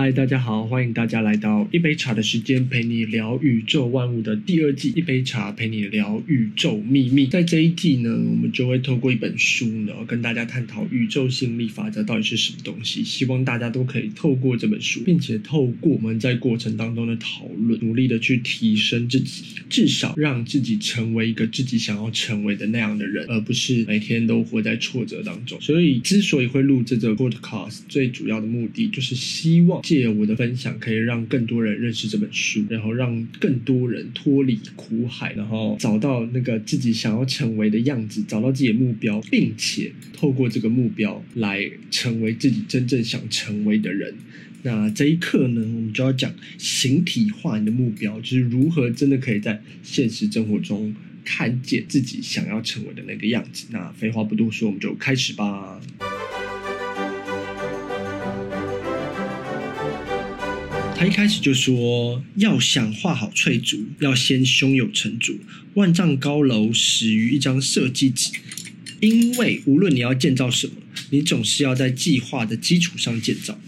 嗨，大家好，欢迎大家来到一杯茶的时间，陪你聊宇宙万物的第二季。一杯茶陪你聊宇宙秘密。在这一季呢，我们就会透过一本书呢，跟大家探讨宇宙吸引力法则到底是什么东西。希望大家都可以透过这本书，并且透过我们在过程当中的讨论，努力的去提升自己，至少让自己成为一个自己想要成为的那样的人，而不是每天都活在挫折当中。所以，之所以会录这个 podcast，最主要的目的就是希望。借我的分享，可以让更多人认识这本书，然后让更多人脱离苦海，然后找到那个自己想要成为的样子，找到自己的目标，并且透过这个目标来成为自己真正想成为的人。那这一课呢，我们就要讲形体化你的目标，就是如何真的可以在现实生活中看见自己想要成为的那个样子。那废话不多说，我们就开始吧。他一开始就说：“要想画好翠竹，要先胸有成竹。万丈高楼始于一张设计纸，因为无论你要建造什么，你总是要在计划的基础上建造。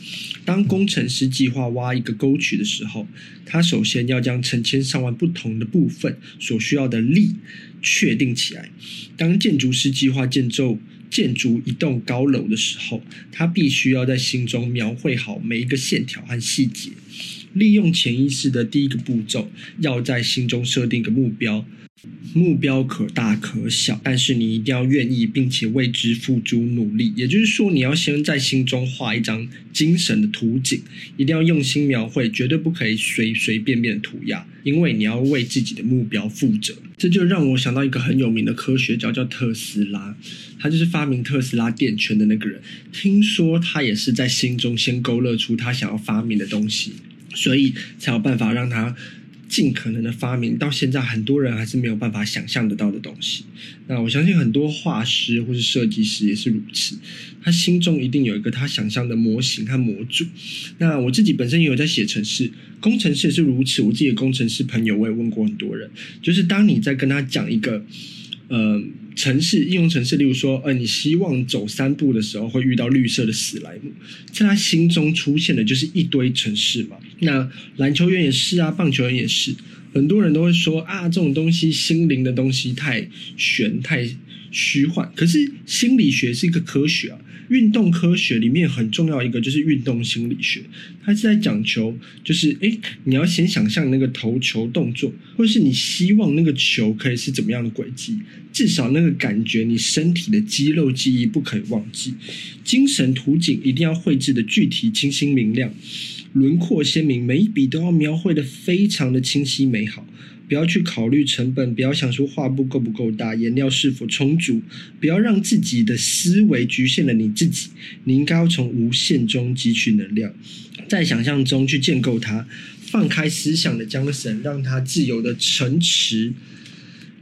当工程师计划挖一个沟渠的时候，他首先要将成千上万不同的部分所需要的力确定起来。当建筑师计划建筑建筑一栋高楼的时候，他必须要在心中描绘好每一个线条和细节。”利用潜意识的第一个步骤，要在心中设定一个目标，目标可大可小，但是你一定要愿意，并且为之付诸努力。也就是说，你要先在心中画一张精神的图景，一定要用心描绘，绝对不可以随随便便涂鸦，因为你要为自己的目标负责。这就让我想到一个很有名的科学家，叫特斯拉，他就是发明特斯拉电圈的那个人。听说他也是在心中先勾勒出他想要发明的东西。所以才有办法让他尽可能的发明，到现在很多人还是没有办法想象得到的东西。那我相信很多画师或是设计师也是如此，他心中一定有一个他想象的模型和模组。那我自己本身也有在写程式，工程师也是如此。我自己的工程师朋友我也问过很多人，就是当你在跟他讲一个，呃。城市应用城市，例如说，呃，你希望走三步的时候会遇到绿色的史莱姆，在他心中出现的就是一堆城市嘛。那篮球员也是啊，棒球员也是，很多人都会说啊，这种东西心灵的东西太玄太虚幻。可是心理学是一个科学啊。运动科学里面很重要一个就是运动心理学，它是在讲求就是诶，你要先想象那个投球动作，或是你希望那个球可以是怎么样的轨迹，至少那个感觉你身体的肌肉记忆不可以忘记，精神图景一定要绘制的具体、清晰、明亮，轮廓鲜明，每一笔都要描绘的非常的清晰美好。不要去考虑成本，不要想说画布够不够大，颜料是否充足，不要让自己的思维局限了你自己。你应该要从无限中汲取能量，在想象中去建构它，放开思想的缰绳，让它自由的城池，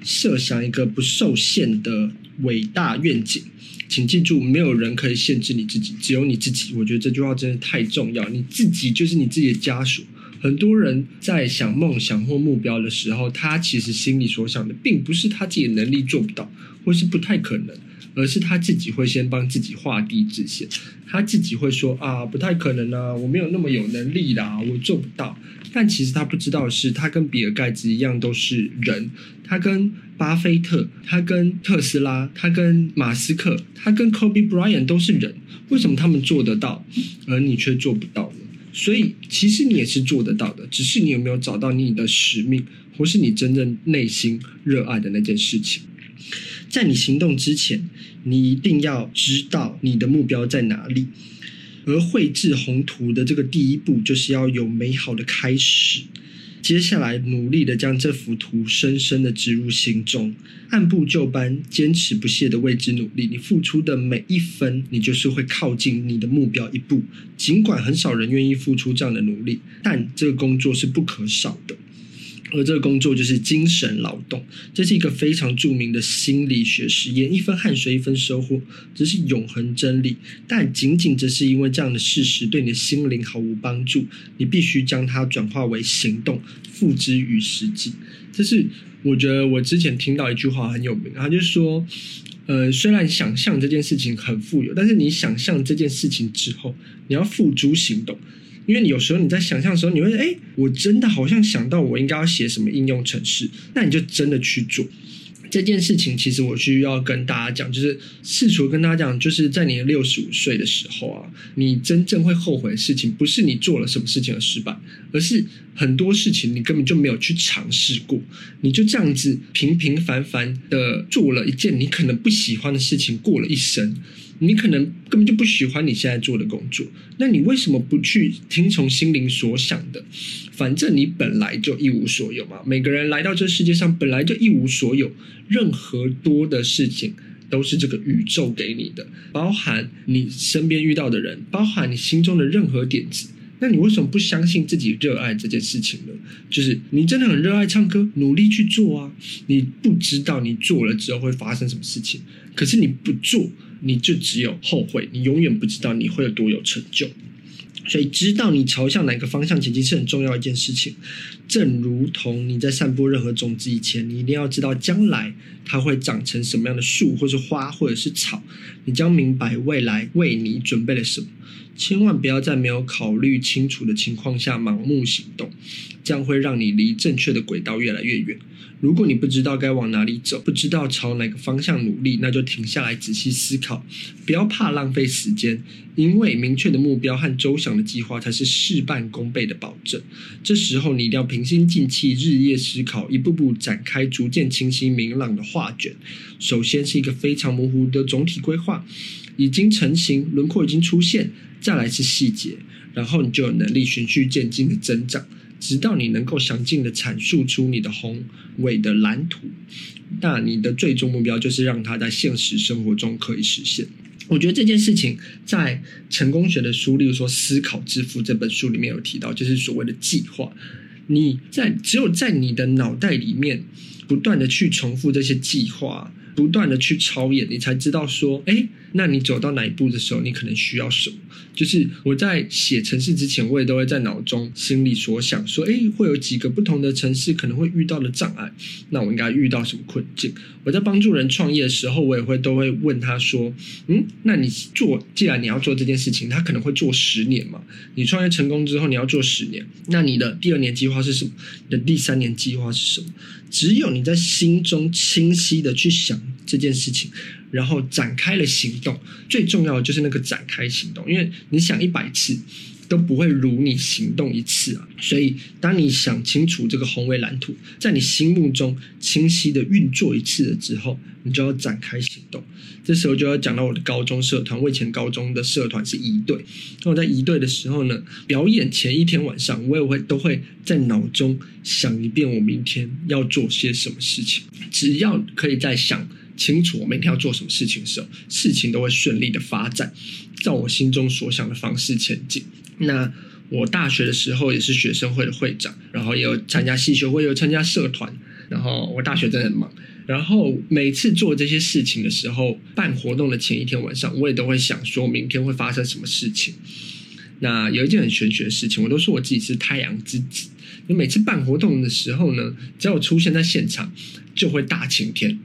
设想一个不受限的伟大愿景。请记住，没有人可以限制你自己，只有你自己。我觉得这句话真的太重要，你自己就是你自己的枷锁。很多人在想梦想或目标的时候，他其实心里所想的，并不是他自己的能力做不到，或是不太可能，而是他自己会先帮自己画地自限，他自己会说啊，不太可能啊，我没有那么有能力啦，我做不到。但其实他不知道是，他跟比尔盖茨一样都是人，他跟巴菲特，他跟特斯拉，他跟马斯克，他跟 Kobe Bryant 都是人，为什么他们做得到，而你却做不到呢？所以，其实你也是做得到的，只是你有没有找到你的使命，或是你真正内心热爱的那件事情。在你行动之前，你一定要知道你的目标在哪里。而绘制宏图的这个第一步，就是要有美好的开始。接下来，努力的将这幅图深深的植入心中，按部就班、坚持不懈的为之努力。你付出的每一分，你就是会靠近你的目标一步。尽管很少人愿意付出这样的努力，但这个工作是不可少的。而这个工作就是精神劳动，这是一个非常著名的心理学实验。一分汗水一分收获，这是永恒真理。但仅仅只是因为这样的事实对你的心灵毫无帮助，你必须将它转化为行动，付之于实际。这是我觉得我之前听到一句话很有名，他就是说，呃，虽然想象这件事情很富有，但是你想象这件事情之后，你要付诸行动。因为你有时候你在想象的时候，你会哎，我真的好像想到我应该要写什么应用程式，那你就真的去做。这件事情其实我需要跟大家讲，就是试图跟大家讲，就是在你六十五岁的时候啊，你真正会后悔的事情，不是你做了什么事情而失败，而是很多事情你根本就没有去尝试过，你就这样子平平凡凡的做了一件你可能不喜欢的事情，过了一生。你可能根本就不喜欢你现在做的工作，那你为什么不去听从心灵所想的？反正你本来就一无所有嘛。每个人来到这世界上本来就一无所有，任何多的事情都是这个宇宙给你的，包含你身边遇到的人，包含你心中的任何点子。那你为什么不相信自己热爱这件事情呢？就是你真的很热爱唱歌，努力去做啊！你不知道你做了之后会发生什么事情，可是你不做。你就只有后悔，你永远不知道你会有多有成就。所以，知道你朝向哪个方向前进是很重要一件事情。正如同你在散播任何种子以前，你一定要知道将来它会长成什么样的树，或是花，或者是草。你将明白未来为你准备了什么。千万不要在没有考虑清楚的情况下盲目行动，这样会让你离正确的轨道越来越远。如果你不知道该往哪里走，不知道朝哪个方向努力，那就停下来仔细思考，不要怕浪费时间，因为明确的目标和周详的计划才是事半功倍的保证。这时候你一定要平心静气，日夜思考，一步步展开逐渐清晰明朗的画卷。首先是一个非常模糊的总体规划，已经成型，轮廓已经出现，再来是细节，然后你就有能力循序渐进的增长。直到你能够详尽的阐述出你的宏伟的蓝图，那你的最终目标就是让它在现实生活中可以实现。我觉得这件事情在成功学的书，例如说《思考致富》这本书里面有提到，就是所谓的计划。你在只有在你的脑袋里面不断的去重复这些计划。不断的去操演，你才知道说，哎，那你走到哪一步的时候，你可能需要什么？就是我在写城市之前，我也都会在脑中心里所想说，哎，会有几个不同的城市可能会遇到的障碍，那我应该遇到什么困境？我在帮助人创业的时候，我也会都会问他说，嗯，那你做，既然你要做这件事情，他可能会做十年嘛？你创业成功之后，你要做十年，那你的第二年计划是什么？你的第三年计划是什么？只有你在心中清晰的去想这件事情，然后展开了行动。最重要的就是那个展开行动，因为你想一百次都不会如你行动一次啊。所以，当你想清楚这个宏伟蓝图，在你心目中清晰的运作一次了之后，你就要展开行动。这时候就要讲到我的高中社团。我以前高中的社团是一队，那我在一队的时候呢，表演前一天晚上，我也会都会在脑中想一遍我明天要做些什么事情。只要可以在想清楚我明天要做什么事情的时候，事情都会顺利的发展，照我心中所想的方式前进。那我大学的时候也是学生会的会长，然后也有参加系学会，也有参加社团。然后我大学真的很忙。然后每次做这些事情的时候，办活动的前一天晚上，我也都会想说明天会发生什么事情。那有一件很玄学的事情，我都说我自己是太阳之子。你每次办活动的时候呢，只要我出现在现场，就会大晴天，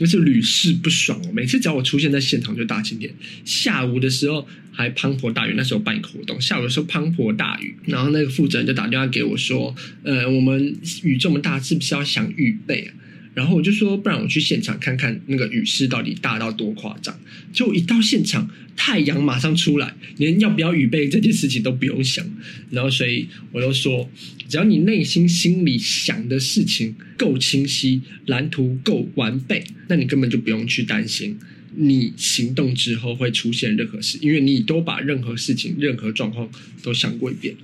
就是屡试不爽。每次只要我出现在现场，就大晴天。下午的时候还滂沱大雨，那时候办一个活动，下午的时候滂沱大雨，然后那个负责人就打电话给我说：“呃，我们雨这么大，是不是要想预备啊？”然后我就说，不然我去现场看看那个雨势到底大到多夸张。就一到现场，太阳马上出来，连要不要预备这件事情都不用想。然后，所以我就说，只要你内心心里想的事情够清晰，蓝图够完备，那你根本就不用去担心你行动之后会出现任何事，因为你都把任何事情、任何状况都想过一遍。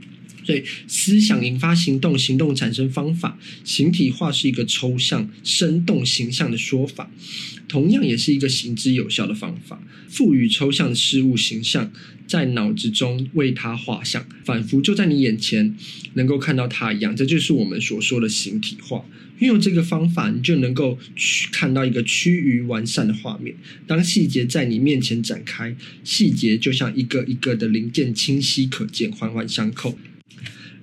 所以，思想引发行动，行动产生方法。形体化是一个抽象、生动、形象的说法，同样也是一个行之有效的方法。赋予抽象的事物形象，在脑子中为它画像，仿佛就在你眼前，能够看到它一样。这就是我们所说的形体化。运用这个方法，你就能够去看到一个趋于完善的画面。当细节在你面前展开，细节就像一个一个的零件，清晰可见，环环相扣。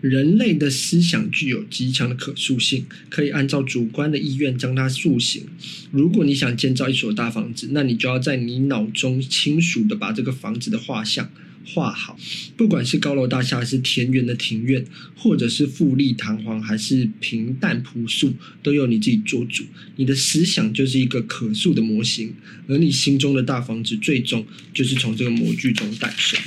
人类的思想具有极强的可塑性，可以按照主观的意愿将它塑形。如果你想建造一所大房子，那你就要在你脑中清楚地把这个房子的画像画好。不管是高楼大厦，还是田园的庭院，或者是富丽堂皇，还是平淡朴素，都由你自己做主。你的思想就是一个可塑的模型，而你心中的大房子，最终就是从这个模具中诞生。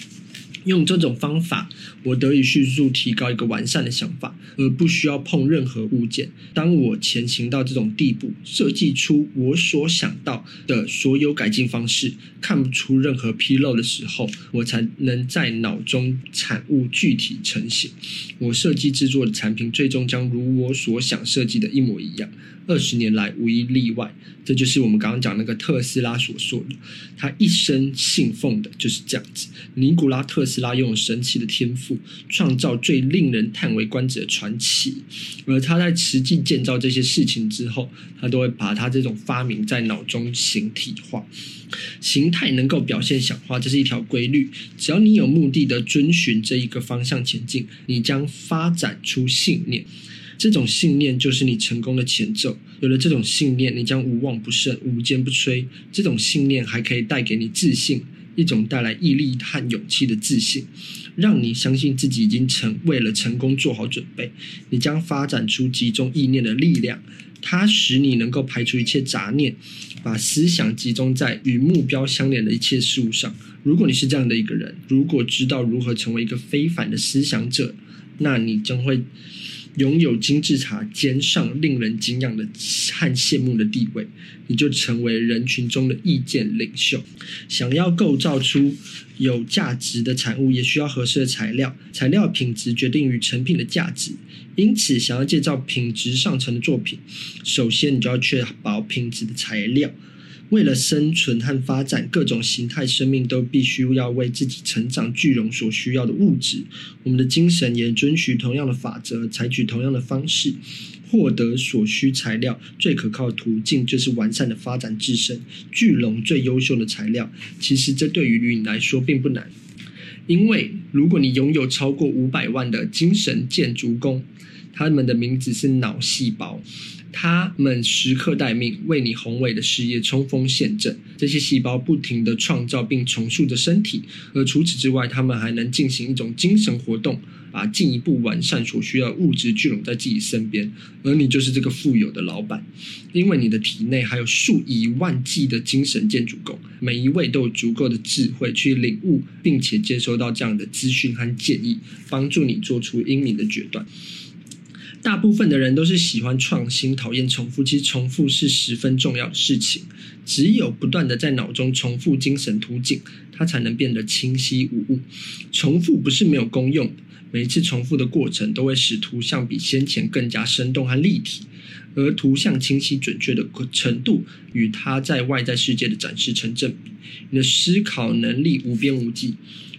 用这种方法，我得以迅速提高一个完善的想法，而不需要碰任何物件。当我前行到这种地步，设计出我所想到的所有改进方式，看不出任何纰漏的时候，我才能在脑中产物具体成型。我设计制作的产品，最终将如我所想设计的一模一样。二十年来无一例外，这就是我们刚刚讲那个特斯拉所说的，他一生信奉的就是这样子。尼古拉特斯斯拉拥有神奇的天赋，创造最令人叹为观止的传奇。而他在实际建造这些事情之后，他都会把他这种发明在脑中形体化。形态能够表现想法，这是一条规律。只要你有目的的遵循这一个方向前进，你将发展出信念。这种信念就是你成功的前奏。有了这种信念，你将无往不胜、无坚不摧。这种信念还可以带给你自信，一种带来毅力和勇气的自信，让你相信自己已经成为了成功做好准备。你将发展出集中意念的力量，它使你能够排除一切杂念，把思想集中在与目标相连的一切事物上。如果你是这样的一个人，如果知道如何成为一个非凡的思想者，那你将会。拥有金字塔尖上令人敬仰的和羡慕的地位，你就成为人群中的意见领袖。想要构造出有价值的产物，也需要合适的材料。材料品质决定于成品的价值。因此，想要建造品质上乘的作品，首先你就要确保品质的材料。为了生存和发展，各种形态生命都必须要为自己成长聚拢所需要的物质。我们的精神也遵循同样的法则，采取同样的方式，获得所需材料。最可靠的途径就是完善的发展自身，聚拢最优秀的材料。其实这对于你来说并不难，因为如果你拥有超过五百万的精神建筑工，他们的名字是脑细胞。他们时刻待命，为你宏伟的事业冲锋陷阵。这些细胞不停地创造并重塑着身体，而除此之外，他们还能进行一种精神活动，把进一步完善所需要的物质聚拢在自己身边。而你就是这个富有的老板，因为你的体内还有数以万计的精神建筑工，每一位都有足够的智慧去领悟，并且接收到这样的资讯和建议，帮助你做出英明的决断。大部分的人都是喜欢创新，讨厌重复。其实重复是十分重要的事情。只有不断的在脑中重复精神图景，它才能变得清晰无误。重复不是没有功用，每一次重复的过程都会使图像比先前更加生动和立体，而图像清晰准确的程度与它在外在世界的展示成正比。你的思考能力无边无际。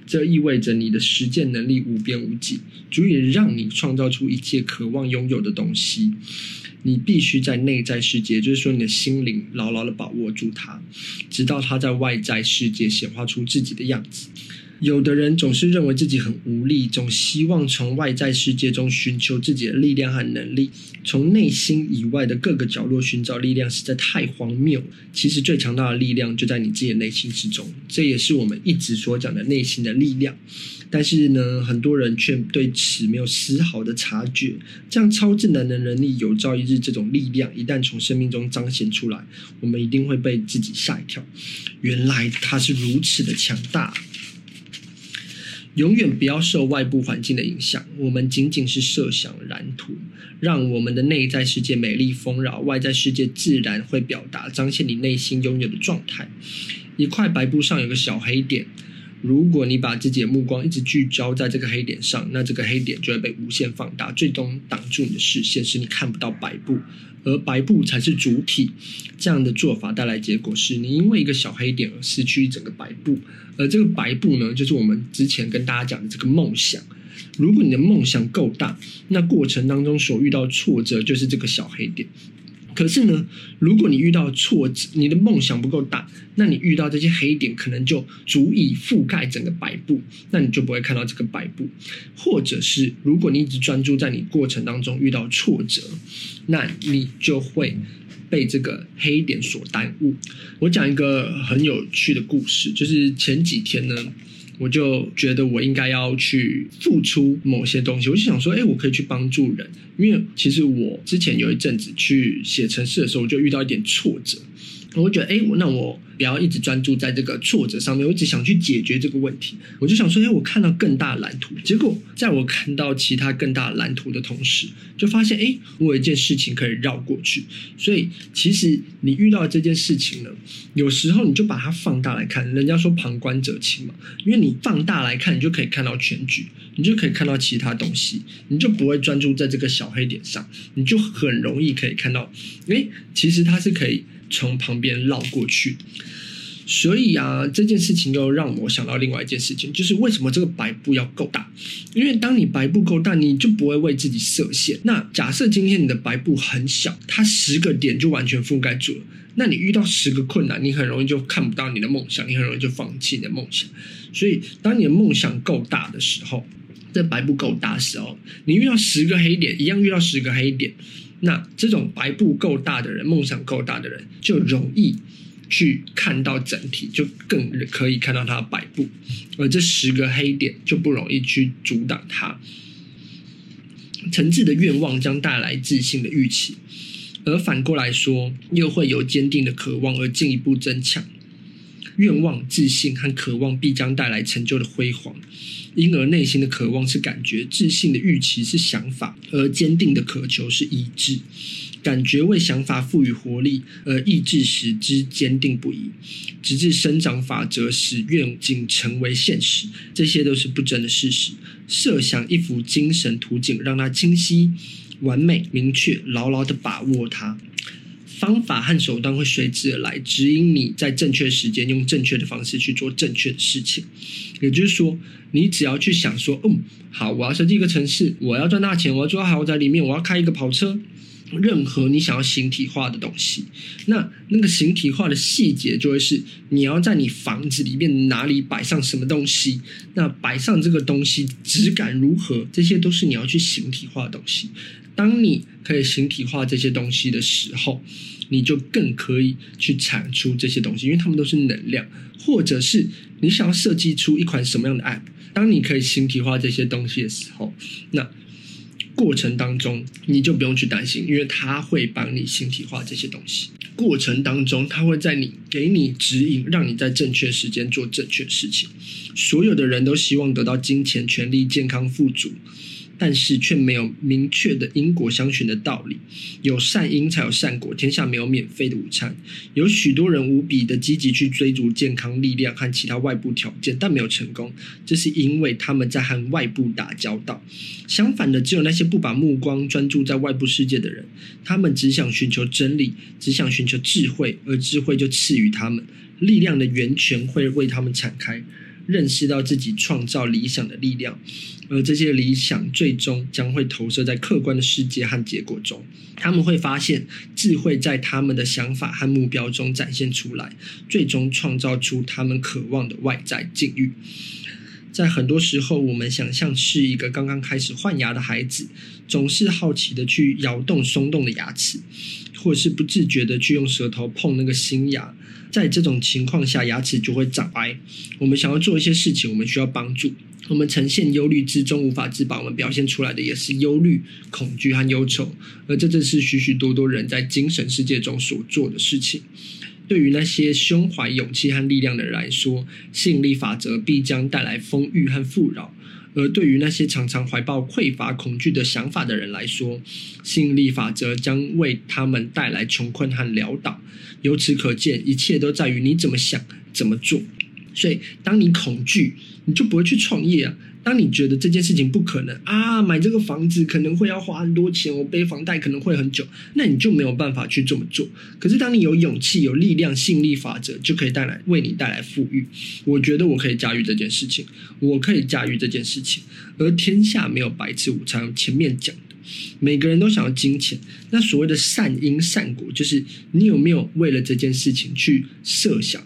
这意味着你的实践能力无边无际，足以让你创造出一切渴望拥有的东西。你必须在内在世界，就是说你的心灵，牢牢的把握住它，直到它在外在世界显化出自己的样子。有的人总是认为自己很无力，总希望从外在世界中寻求自己的力量和能力，从内心以外的各个角落寻找力量，实在太荒谬。其实最强大的力量就在你自己的内心之中，这也是我们一直所讲的内心的力量。但是呢，很多人却对此没有丝毫的察觉。这样超智能的能力，有朝一日这种力量一旦从生命中彰显出来，我们一定会被自己吓一跳。原来它是如此的强大。永远不要受外部环境的影响，我们仅仅是设想蓝图，让我们的内在世界美丽丰饶，外在世界自然会表达彰显你内心拥有的状态。一块白布上有个小黑点。如果你把自己的目光一直聚焦在这个黑点上，那这个黑点就会被无限放大，最终挡住你的视线，使你看不到白布，而白布才是主体。这样的做法带来结果是你因为一个小黑点而失去一整个白布，而这个白布呢，就是我们之前跟大家讲的这个梦想。如果你的梦想够大，那过程当中所遇到挫折就是这个小黑点。可是呢，如果你遇到挫折，你的梦想不够大，那你遇到这些黑点可能就足以覆盖整个白布，那你就不会看到这个白布。或者是如果你一直专注在你过程当中遇到挫折，那你就会被这个黑点所耽误。我讲一个很有趣的故事，就是前几天呢。我就觉得我应该要去付出某些东西。我就想说，哎，我可以去帮助人，因为其实我之前有一阵子去写城市的时候，我就遇到一点挫折。我觉得，哎，那我不要一直专注在这个挫折上面，我一直想去解决这个问题。我就想说，哎，我看到更大蓝图。结果，在我看到其他更大蓝图的同时，就发现，哎，我有一件事情可以绕过去。所以，其实你遇到这件事情呢，有时候你就把它放大来看。人家说旁观者清嘛，因为你放大来看，你就可以看到全局，你就可以看到其他东西，你就不会专注在这个小黑点上，你就很容易可以看到，哎，其实它是可以。从旁边绕过去，所以啊，这件事情又让我想到另外一件事情，就是为什么这个白布要够大？因为当你白布够大，你就不会为自己设限。那假设今天你的白布很小，它十个点就完全覆盖住了，那你遇到十个困难，你很容易就看不到你的梦想，你很容易就放弃你的梦想。所以，当你的梦想够大的时候，这白布够大的时候，你遇到十个黑点，一样遇到十个黑点。那这种白布够大的人，梦想够大的人，就容易去看到整体，就更可以看到他的白布，而这十个黑点就不容易去阻挡他。诚挚的愿望将带来自信的预期，而反过来说，又会有坚定的渴望而进一步增强。愿望、自信和渴望必将带来成就的辉煌。因而，内心的渴望是感觉，自信的预期是想法，而坚定的渴求是意志。感觉为想法赋予活力，而意志使之坚定不移，直至生长法则使愿景成为现实。这些都是不争的事实。设想一幅精神图景，让它清晰、完美、明确，牢牢地把握它。方法和手段会随之而来，指引你在正确时间用正确的方式去做正确的事情。也就是说，你只要去想说，嗯，好，我要设计一个城市，我要赚大钱，我要住豪宅里面，我要开一个跑车，任何你想要形体化的东西，那那个形体化的细节就会是你要在你房子里面哪里摆上什么东西，那摆上这个东西质感如何，这些都是你要去形体化的东西。当你可以形体化这些东西的时候，你就更可以去产出这些东西，因为它们都是能量，或者是你想要设计出一款什么样的 App，当你可以形体化这些东西的时候，那过程当中你就不用去担心，因为他会帮你形体化这些东西。过程当中，他会在你给你指引，让你在正确时间做正确事情。所有的人都希望得到金钱、权力、健康、富足。但是却没有明确的因果相循的道理，有善因才有善果，天下没有免费的午餐。有许多人无比的积极去追逐健康、力量和其他外部条件，但没有成功，这是因为他们在和外部打交道。相反的，只有那些不把目光专注在外部世界的人，他们只想寻求真理，只想寻求智慧，而智慧就赐予他们，力量的源泉会为他们敞开。认识到自己创造理想的力量，而这些理想最终将会投射在客观的世界和结果中。他们会发现智慧在他们的想法和目标中展现出来，最终创造出他们渴望的外在境遇。在很多时候，我们想象是一个刚刚开始换牙的孩子，总是好奇的去摇动松动的牙齿，或者是不自觉的去用舌头碰那个新牙。在这种情况下，牙齿就会长歪。我们想要做一些事情，我们需要帮助。我们呈现忧虑之中无法自拔，我们表现出来的也是忧虑、恐惧和忧愁。而这正是许许多多人在精神世界中所做的事情。对于那些胸怀勇气和力量的人来说，吸引力法则必将带来丰裕和富饶。而对于那些常常怀抱匮乏、恐惧的想法的人来说，吸引力法则将为他们带来穷困和潦倒。由此可见，一切都在于你怎么想、怎么做。所以，当你恐惧，你就不会去创业啊。当你觉得这件事情不可能啊，买这个房子可能会要花很多钱，我背房贷可能会很久，那你就没有办法去这么做。可是当你有勇气、有力量，吸引力法则就可以带来为你带来富裕。我觉得我可以驾驭这件事情，我可以驾驭这件事情。而天下没有白吃午餐，前面讲的，每个人都想要金钱。那所谓的善因善果，就是你有没有为了这件事情去设想、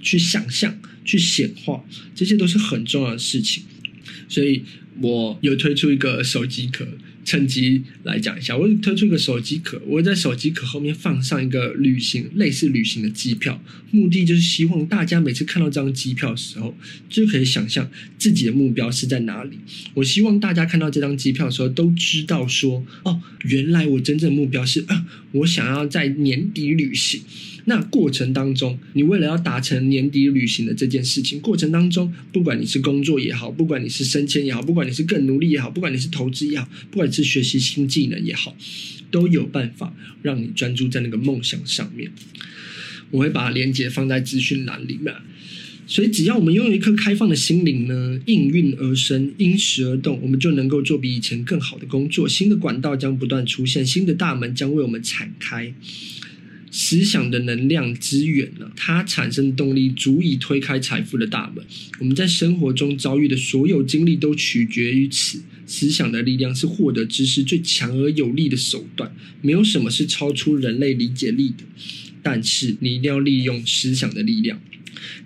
去想象、去显化，这些都是很重要的事情。所以我有推出一个手机壳，趁机来讲一下，我推出一个手机壳，我会在手机壳后面放上一个旅行类似旅行的机票，目的就是希望大家每次看到这张机票的时候，就可以想象自己的目标是在哪里。我希望大家看到这张机票的时候，都知道说，哦，原来我真正的目标是啊，我想要在年底旅行。那过程当中，你为了要达成年底旅行的这件事情，过程当中，不管你是工作也好，不管你是升迁也好，不管你是更努力也好，不管你是投资也好，不管你是学习新技能也好，都有办法让你专注在那个梦想上面。我会把链接放在资讯栏里面，所以只要我们拥有一颗开放的心灵呢，应运而生，因时而动，我们就能够做比以前更好的工作。新的管道将不断出现，新的大门将为我们敞开。思想的能量之源呢，它产生的动力足以推开财富的大门。我们在生活中遭遇的所有经历都取决于此。思想的力量是获得知识最强而有力的手段。没有什么是超出人类理解力的，但是你一定要利用思想的力量。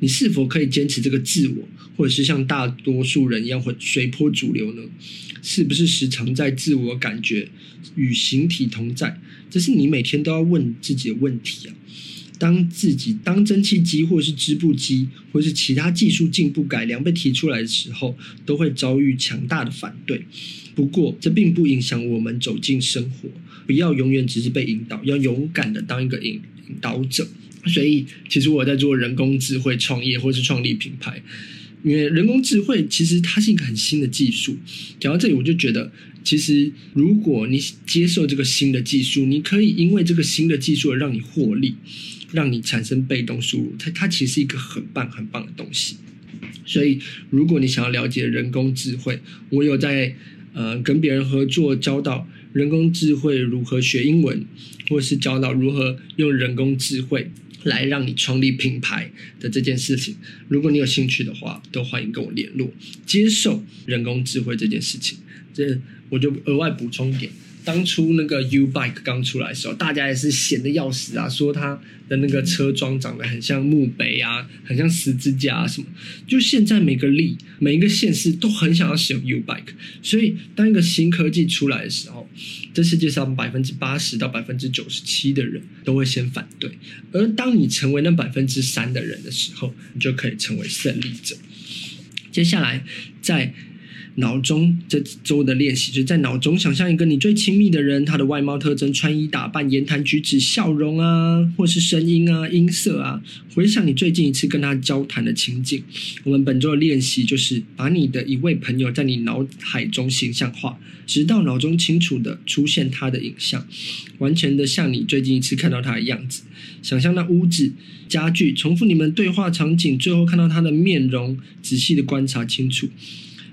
你是否可以坚持这个自我，或者是像大多数人一样会随波逐流呢？是不是时常在自我感觉与形体同在？这是你每天都要问自己的问题啊。当自己当蒸汽机或是织布机或是其他技术进步改良被提出来的时候，都会遭遇强大的反对。不过，这并不影响我们走进生活。不要永远只是被引导，要勇敢的当一个引引导者。所以，其实我在做人工智慧创业或是创立品牌。因为人工智慧其实它是一个很新的技术，讲到这里我就觉得，其实如果你接受这个新的技术，你可以因为这个新的技术而让你获利，让你产生被动收入，它它其实是一个很棒很棒的东西。所以如果你想要了解人工智慧，我有在呃跟别人合作教导人工智慧如何学英文，或是教导如何用人工智慧。来让你创立品牌的这件事情，如果你有兴趣的话，都欢迎跟我联络。接受人工智慧这件事情，这我就额外补充一点。当初那个 U Bike 刚出来的时候，大家也是闲得要死啊，说它的那个车桩长得很像墓碑啊，很像十字架啊什么。就现在每个里、每一个县市都很想要使用 U Bike，所以当一个新科技出来的时候，这世界上百分之八十到百分之九十七的人都会先反对，而当你成为那百分之三的人的时候，你就可以成为胜利者。接下来在。脑中这周的练习，就是在脑中想象一个你最亲密的人，他的外貌特征、穿衣打扮、言谈举止、笑容啊，或是声音啊、音色啊，回想你最近一次跟他交谈的情景。我们本周的练习就是把你的一位朋友在你脑海中形象化，直到脑中清楚的出现他的影像，完全的像你最近一次看到他的样子。想象那屋子、家具，重复你们对话场景，最后看到他的面容，仔细的观察清楚。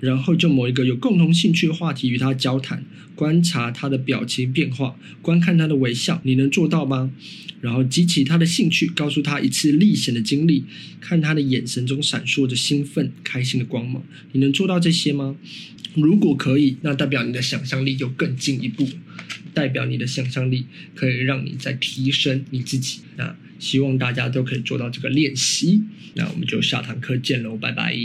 然后就某一个有共同兴趣的话题与他交谈，观察他的表情变化，观看他的微笑，你能做到吗？然后激起他的兴趣，告诉他一次历险的经历，看他的眼神中闪烁着兴奋、开心的光芒，你能做到这些吗？如果可以，那代表你的想象力就更进一步，代表你的想象力可以让你再提升你自己。那希望大家都可以做到这个练习。那我们就下堂课见喽，拜拜。